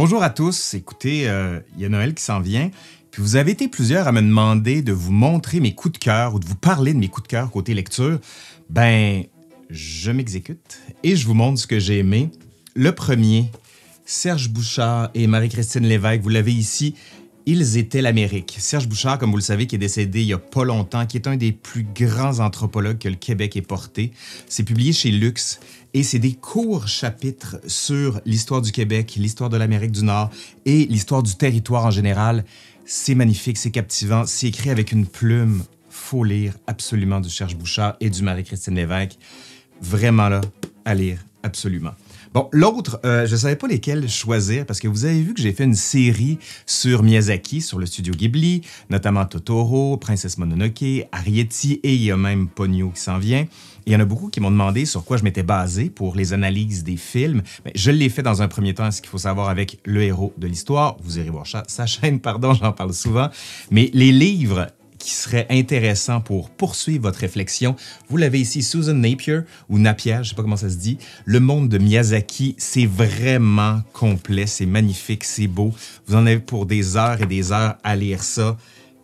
Bonjour à tous. Écoutez, euh, il y a Noël qui s'en vient. Puis vous avez été plusieurs à me demander de vous montrer mes coups de cœur ou de vous parler de mes coups de cœur côté lecture. Ben, je m'exécute et je vous montre ce que j'ai aimé. Le premier, Serge Bouchard et Marie-Christine Lévesque, vous l'avez ici. Ils étaient l'Amérique. Serge Bouchard, comme vous le savez, qui est décédé il y a pas longtemps, qui est un des plus grands anthropologues que le Québec ait porté. C'est publié chez Lux et c'est des courts chapitres sur l'histoire du Québec, l'histoire de l'Amérique du Nord et l'histoire du territoire en général. C'est magnifique, c'est captivant, c'est écrit avec une plume. Faut lire absolument du Serge Bouchard et du Marie-Christine Lévesque. Vraiment là, à lire, absolument. Bon, l'autre, euh, je ne savais pas lesquels choisir parce que vous avez vu que j'ai fait une série sur Miyazaki, sur le studio Ghibli, notamment Totoro, Princesse Mononoke, Arrietty et il y a même Ponyo qui s'en vient. Il y en a beaucoup qui m'ont demandé sur quoi je m'étais basé pour les analyses des films. Mais je l'ai fait dans un premier temps, ce qu'il faut savoir avec le héros de l'histoire. Vous irez voir sa chaîne, pardon, j'en parle souvent. Mais les livres qui serait intéressant pour poursuivre votre réflexion. Vous l'avez ici, Susan Napier ou Napier, je ne sais pas comment ça se dit. Le monde de Miyazaki, c'est vraiment complet, c'est magnifique, c'est beau. Vous en avez pour des heures et des heures à lire ça.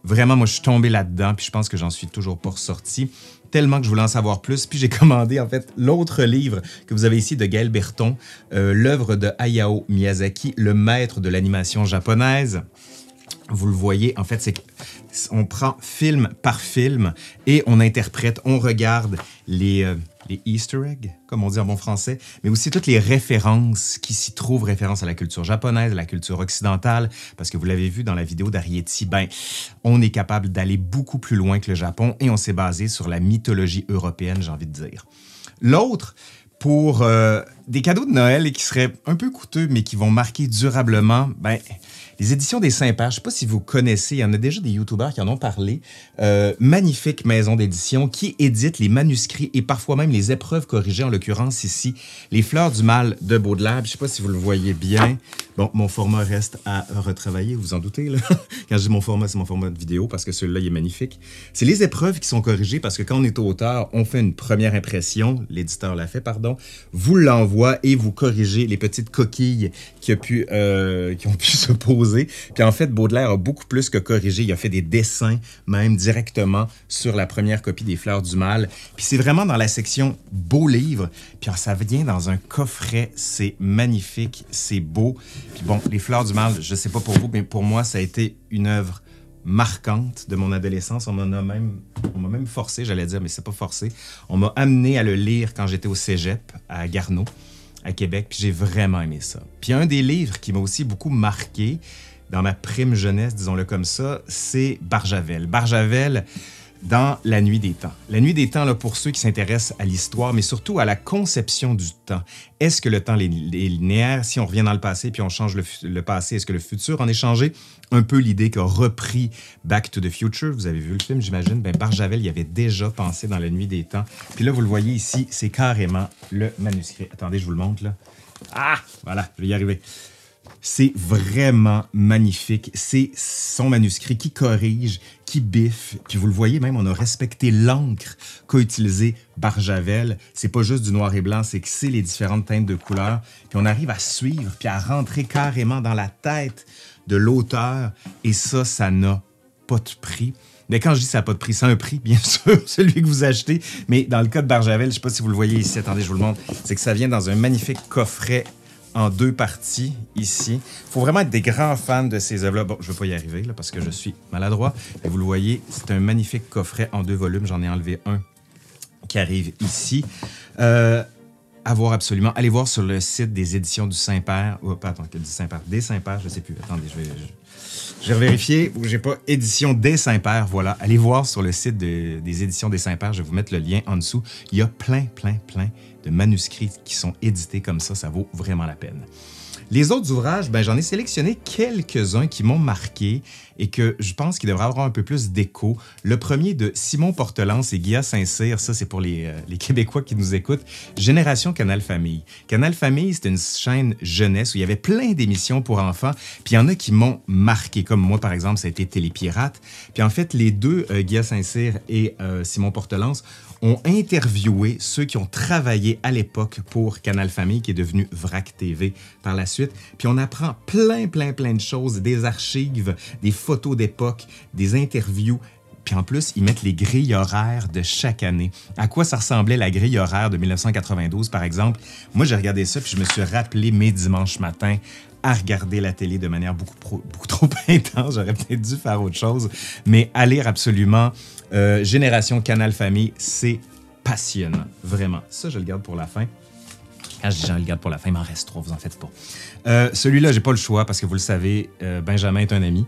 Vraiment, moi, je suis tombé là-dedans, puis je pense que j'en suis toujours pas ressorti tellement que je voulais en savoir plus. Puis j'ai commandé en fait l'autre livre que vous avez ici de Gaël Berton, euh, l'œuvre de Hayao Miyazaki, le maître de l'animation japonaise. Vous le voyez, en fait, c'est qu'on prend film par film et on interprète, on regarde les, euh, les Easter eggs, comme on dit en bon français, mais aussi toutes les références qui s'y trouvent, références à la culture japonaise, à la culture occidentale, parce que vous l'avez vu dans la vidéo d'Arietti, ben, on est capable d'aller beaucoup plus loin que le Japon et on s'est basé sur la mythologie européenne, j'ai envie de dire. L'autre, pour euh, des cadeaux de Noël et qui seraient un peu coûteux, mais qui vont marquer durablement, ben, les éditions des Saint-Pères, je ne sais pas si vous connaissez, il y en a déjà des youtubeurs qui en ont parlé. Euh, magnifique maison d'édition qui édite les manuscrits et parfois même les épreuves corrigées, en l'occurrence ici, Les Fleurs du Mal de Baudelaire. Je ne sais pas si vous le voyez bien. Bon, mon format reste à retravailler, vous en doutez. Quand je dis mon format, c'est mon format de vidéo parce que celui-là, il est magnifique. C'est les épreuves qui sont corrigées parce que quand on est auteur, on fait une première impression, l'éditeur l'a fait, pardon, vous l'envoie et vous corrigez les petites coquilles qui, euh, qui ont pu se poser puis en fait, Baudelaire a beaucoup plus que corrigé. Il a fait des dessins même directement sur la première copie des Fleurs du Mal. Puis c'est vraiment dans la section beaux livres. Puis ça vient dans un coffret. C'est magnifique, c'est beau. Puis bon, les Fleurs du Mal, je sais pas pour vous, mais pour moi, ça a été une œuvre marquante de mon adolescence. On m'a même, on m'a même forcé, j'allais dire, mais c'est pas forcé. On m'a amené à le lire quand j'étais au cégep à Garneau à Québec, puis j'ai vraiment aimé ça. Puis un des livres qui m'a aussi beaucoup marqué dans ma prime jeunesse, disons-le comme ça, c'est Barjavel. Barjavel dans La Nuit des Temps. La Nuit des Temps, là, pour ceux qui s'intéressent à l'histoire, mais surtout à la conception du temps. Est-ce que le temps est linéaire? Si on revient dans le passé puis on change le, passé, est-ce que le futur en est changé? Un peu l'idée qu'a repris Back to the Future. Vous avez vu le film, j'imagine. Ben, Barjavel y avait déjà pensé dans La Nuit des Temps. Puis là, vous le voyez ici, c'est carrément le manuscrit. Attendez, je vous le montre là. Ah! Voilà, je vais y arriver. C'est vraiment magnifique. C'est son manuscrit qui corrige, qui biffe. Puis vous le voyez même, on a respecté l'encre qu'a utilisé Barjavel. C'est pas juste du noir et blanc, c'est que c'est les différentes teintes de couleurs. Puis on arrive à suivre, puis à rentrer carrément dans la tête de l'auteur. Et ça, ça n'a pas de prix. Mais quand je dis ça n'a pas de prix, c'est un prix, bien sûr, celui que vous achetez. Mais dans le cas de Barjavel, je ne sais pas si vous le voyez ici, attendez, je vous le montre, c'est que ça vient dans un magnifique coffret en deux parties ici. Il faut vraiment être des grands fans de ces œuvres-là. Bon, je ne vais pas y arriver là, parce que je suis maladroit. Et vous le voyez, c'est un magnifique coffret en deux volumes. J'en ai enlevé un qui arrive ici. Euh, à absolument. Allez voir sur le site des éditions du Saint-Père. Oh, attends, du Saint-Père. Des Saint-Père, je ne sais plus. Attendez, je vais. Je... vais vérifier où j'ai pas édition des Saint-Père. Voilà. Allez voir sur le site des éditions des Saint-Père. Je vais vous mettre le lien en dessous. Il y a plein, plein, plein de manuscrits qui sont édités comme ça, ça vaut vraiment la peine. Les autres ouvrages, ben, j'en ai sélectionné quelques-uns qui m'ont marqué et que je pense qu'il devrait avoir un peu plus d'écho. Le premier de Simon Portelance et Guilla Saint-Cyr, ça c'est pour les, euh, les, Québécois qui nous écoutent, Génération Canal Famille. Canal Famille, c'est une chaîne jeunesse où il y avait plein d'émissions pour enfants, puis il y en a qui m'ont marqué, comme moi par exemple, ça a été Télépirate. Puis en fait, les deux, euh, Guilla Saint-Cyr et euh, Simon Portelance, ont interviewé ceux qui ont travaillé à l'époque pour Canal Famille, qui est devenu VRAC TV par la suite. Puis on apprend plein, plein, plein de choses, des archives, des photos d'époque, des interviews. Puis en plus, ils mettent les grilles horaires de chaque année. À quoi ça ressemblait la grille horaire de 1992, par exemple? Moi, j'ai regardé ça, puis je me suis rappelé mes dimanches matins à regarder la télé de manière beaucoup, trop intense. J'aurais peut-être dû faire autre chose. Mais à lire absolument euh, Génération Canal Famille, c'est passionnant. Vraiment. Ça, je le garde pour la fin. Quand je dis je le garde pour la fin, il m'en reste trois, vous en faites pas. Euh, celui-là, j'ai pas le choix parce que vous le savez, euh, Benjamin est un ami,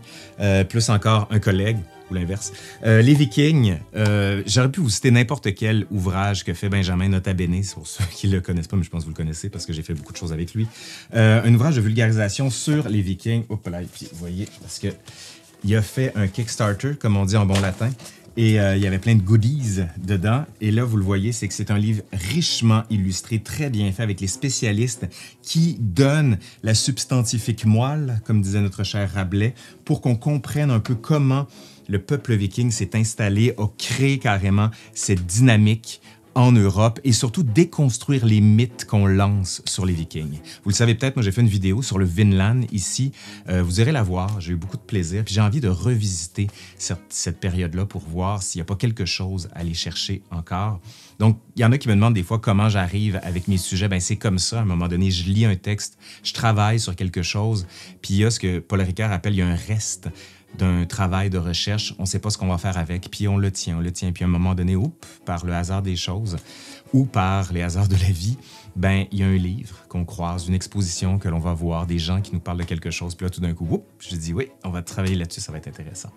plus encore un collègue ou l'inverse. Euh, les Vikings, euh, j'aurais pu vous citer n'importe quel ouvrage que fait Benjamin Nota Bene, pour ceux qui le connaissent pas, mais je pense que vous le connaissez parce que j'ai fait beaucoup de choses avec lui. Euh, un ouvrage de vulgarisation sur les Vikings. Hop là, puis vous voyez, parce que il a fait un Kickstarter, comme on dit en bon latin, et il y avait plein de goodies dedans. Et là, vous le voyez, c'est que c'est un livre richement illustré, très bien fait, avec les spécialistes qui donnent la substantifique moelle, comme disait notre cher Rabelais, pour qu'on comprenne un peu comment le peuple viking s'est installé, a créé carrément cette dynamique en Europe et surtout déconstruire les mythes qu'on lance sur les Vikings. Vous le savez peut-être, moi j'ai fait une vidéo sur le Vinland ici. Euh, vous irez la voir, j'ai eu beaucoup de plaisir. Puis j'ai envie de revisiter cette, période-là pour voir s'il n'y a pas quelque chose à aller chercher encore. Donc, il y en a qui me demandent des fois comment j'arrive avec mes sujets. Ben c'est comme ça. À un moment donné, je lis un texte, je travaille sur quelque chose, puis il y a ce que Paul Ricard appelle il y a un reste d'un travail de recherche, on ne sait pas ce qu'on va faire avec, puis on le tient, on le tient, puis à un moment donné, oups, par le hasard des choses ou par les hasards de la vie, ben il y a un livre qu'on croise, une exposition que l'on va voir, des gens qui nous parlent de quelque chose, puis là tout d'un coup, oups, je dis oui, on va travailler là-dessus, ça va être intéressant.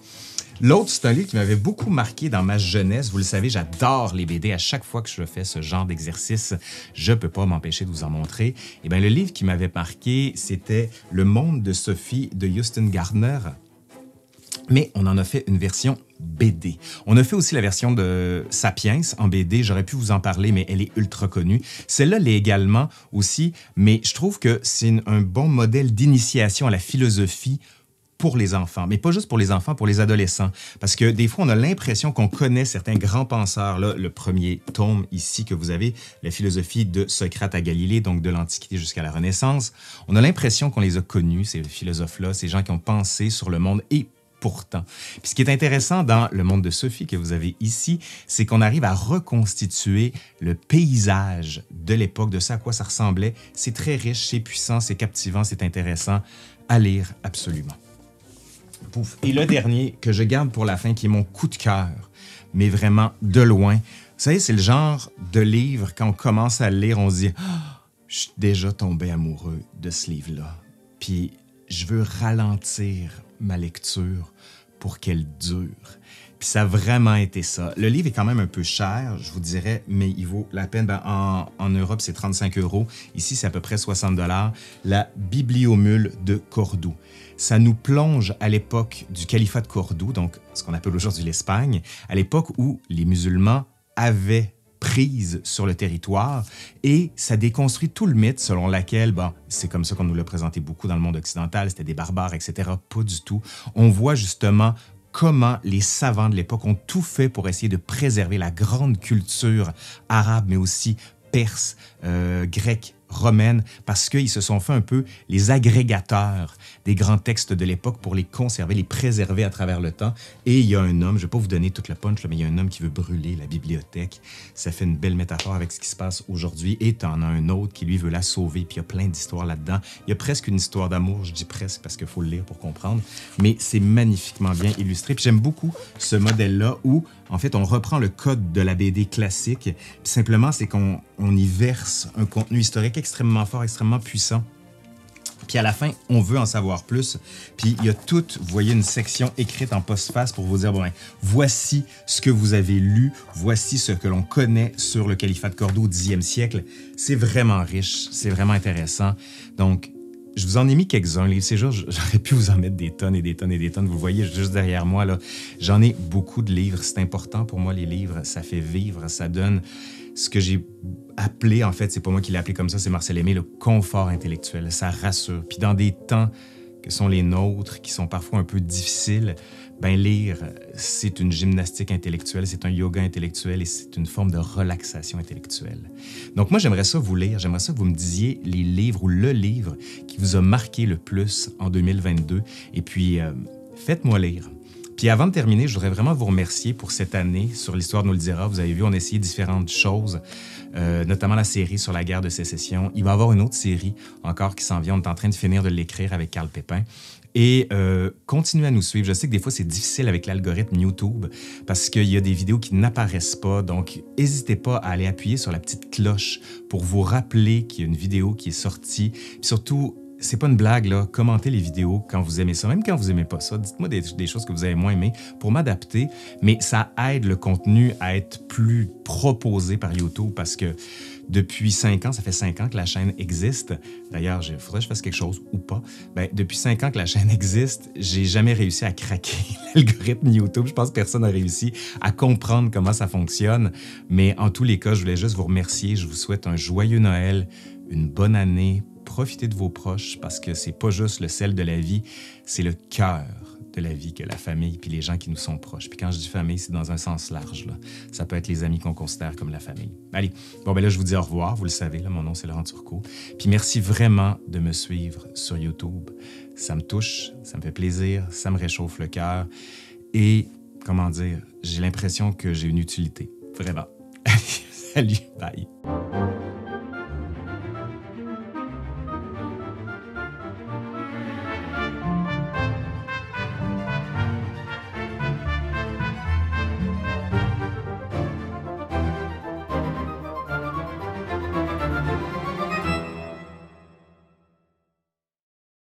L'autre, c'est un livre qui m'avait beaucoup marqué dans ma jeunesse. Vous le savez, j'adore les BD. À chaque fois que je fais ce genre d'exercice, je peux pas m'empêcher de vous en montrer. Et eh bien, le livre qui m'avait marqué, c'était Le monde de Sophie de Houston Gardner mais on en a fait une version BD. On a fait aussi la version de Sapiens en BD. J'aurais pu vous en parler, mais elle est ultra connue. Celle-là l'est également aussi, mais je trouve que c'est un bon modèle d'initiation à la philosophie pour les enfants, mais pas juste pour les enfants, pour les adolescents. Parce que des fois, on a l'impression qu'on connaît certains grands penseurs. Là, le premier tome ici que vous avez, la philosophie de Socrate à Galilée, donc de l'Antiquité jusqu'à la Renaissance, on a l'impression qu'on les a connus, ces philosophes-là, ces gens qui ont pensé sur le monde et pourtant. Puis ce qui est intéressant dans le monde de Sophie que vous avez ici, c'est qu'on arrive à reconstituer le paysage de l'époque, de ça à quoi ça ressemblait. C'est très riche, c'est puissant, c'est captivant, c'est intéressant à lire absolument. Pouf. Et le dernier que je garde pour la fin, qui est mon coup de cœur, mais vraiment de loin. Vous savez, c'est le genre de livre, quand on commence à le lire, on se dit ah, Je suis déjà tombé amoureux de ce livre-là. Puis je veux ralentir ma lecture pour qu'elle dure. Puis ça a vraiment été ça. Le livre est quand même un peu cher, je vous dirais, mais il vaut la peine. Ben, en, Europe, c'est 35 euros. Ici, c'est à peu près 60 dollars. La Bibliomule de Cordoue. Ça nous plonge à l'époque du califat de Cordoue, donc ce qu'on appelle aujourd'hui l'Espagne, à l'époque où les musulmans avaient prise sur le territoire et ça déconstruit tout le mythe selon lequel, bon, c'est comme ça qu'on nous l'a présenté beaucoup dans le monde occidental, c'était des barbares, etc. Pas du tout. On voit justement comment les savants de l'époque ont tout fait pour essayer de préserver la grande culture arabe, mais aussi perse, euh, grecque, romaine parce qu'ils se sont fait un peu les agrégateurs des grands textes de l'époque pour les conserver, les préserver à travers le temps. Et il y a un homme, je ne vais pas vous donner toute la punch, mais il y a un homme qui veut brûler la bibliothèque. Ça fait une belle métaphore avec ce qui se passe aujourd'hui. Et tu en as un autre qui, lui, veut la sauver. Puis il y a plein d'histoires là-dedans. Il y a presque une histoire d'amour, je dis presque parce qu'il faut le lire pour comprendre. Mais c'est magnifiquement bien illustré. Puis j'aime beaucoup ce modèle-là où en fait, on reprend le code de la BD classique. Puis simplement, c'est qu'on y verse un contenu historique extrêmement fort, extrêmement puissant. Puis à la fin, on veut en savoir plus. Puis il y a tout, vous voyez, une section écrite en postface pour vous dire, bon, ben, voici ce que vous avez lu, voici ce que l'on connaît sur le califat de Cordoue au Xe siècle. C'est vraiment riche, c'est vraiment intéressant. Donc, je vous en ai mis quelques-uns. Les jours, j'aurais pu vous en mettre des tonnes et des tonnes et des tonnes. Vous voyez juste derrière moi, là, j'en ai beaucoup de livres. C'est important pour moi, les livres. Ça fait vivre, ça donne ce que j'ai appelé, en fait, c'est pas moi qui l'ai appelé comme ça, c'est Marcel Aimé, le confort intellectuel. Ça rassure. Puis dans des temps que sont les nôtres, qui sont parfois un peu difficiles, ben lire, c'est une gymnastique intellectuelle, c'est un yoga intellectuel et c'est une forme de relaxation intellectuelle. Donc moi, j'aimerais ça vous lire, j'aimerais ça que vous me disiez les livres ou le livre qui vous a marqué le plus en 2022 et puis euh, faites-moi lire. Puis avant de terminer, je voudrais vraiment vous remercier pour cette année sur l'histoire nous le dira. Vous avez vu, on a essayé différentes choses, euh, notamment la série sur la guerre de sécession. Il va y avoir une autre série encore qui s'en vient. On est en train de finir de l'écrire avec Carl Pépin. Et euh, continuez à nous suivre. Je sais que des fois, c'est difficile avec l'algorithme YouTube parce qu'il y a des vidéos qui n'apparaissent pas. Donc, n'hésitez pas à aller appuyer sur la petite cloche pour vous rappeler qu'il y a une vidéo qui est sortie. Surtout, c'est pas une blague, là. Commentez les vidéos quand vous aimez ça, même quand vous aimez pas ça. Dites-moi des, choses que vous avez moins aimées pour m'adapter. Mais ça aide le contenu à être plus proposé par YouTube parce que depuis cinq ans, ça fait cinq ans que la chaîne existe. D'ailleurs, il faudrait que je fasse quelque chose ou pas. Ben, depuis cinq ans que la chaîne existe, j'ai jamais réussi à craquer l'algorithme YouTube. Je pense que personne n'a réussi à comprendre comment ça fonctionne. Mais en tous les cas, je voulais juste vous remercier. Je vous souhaite un joyeux Noël, une bonne année profitez de vos proches parce que c'est pas juste le sel de la vie, c'est le cœur de la vie que la famille puis les gens qui nous sont proches. Puis quand je dis famille, c'est dans un sens large. Là. Ça peut être les amis qu'on considère comme la famille. Allez, bon ben là, je vous dis au revoir. Vous le savez, là, mon nom c'est Laurent Turcot. Puis merci vraiment de me suivre sur YouTube. Ça me touche, ça me fait plaisir, ça me réchauffe le cœur. Et, comment dire, j'ai l'impression que j'ai une utilité. Vraiment. Salut, bye.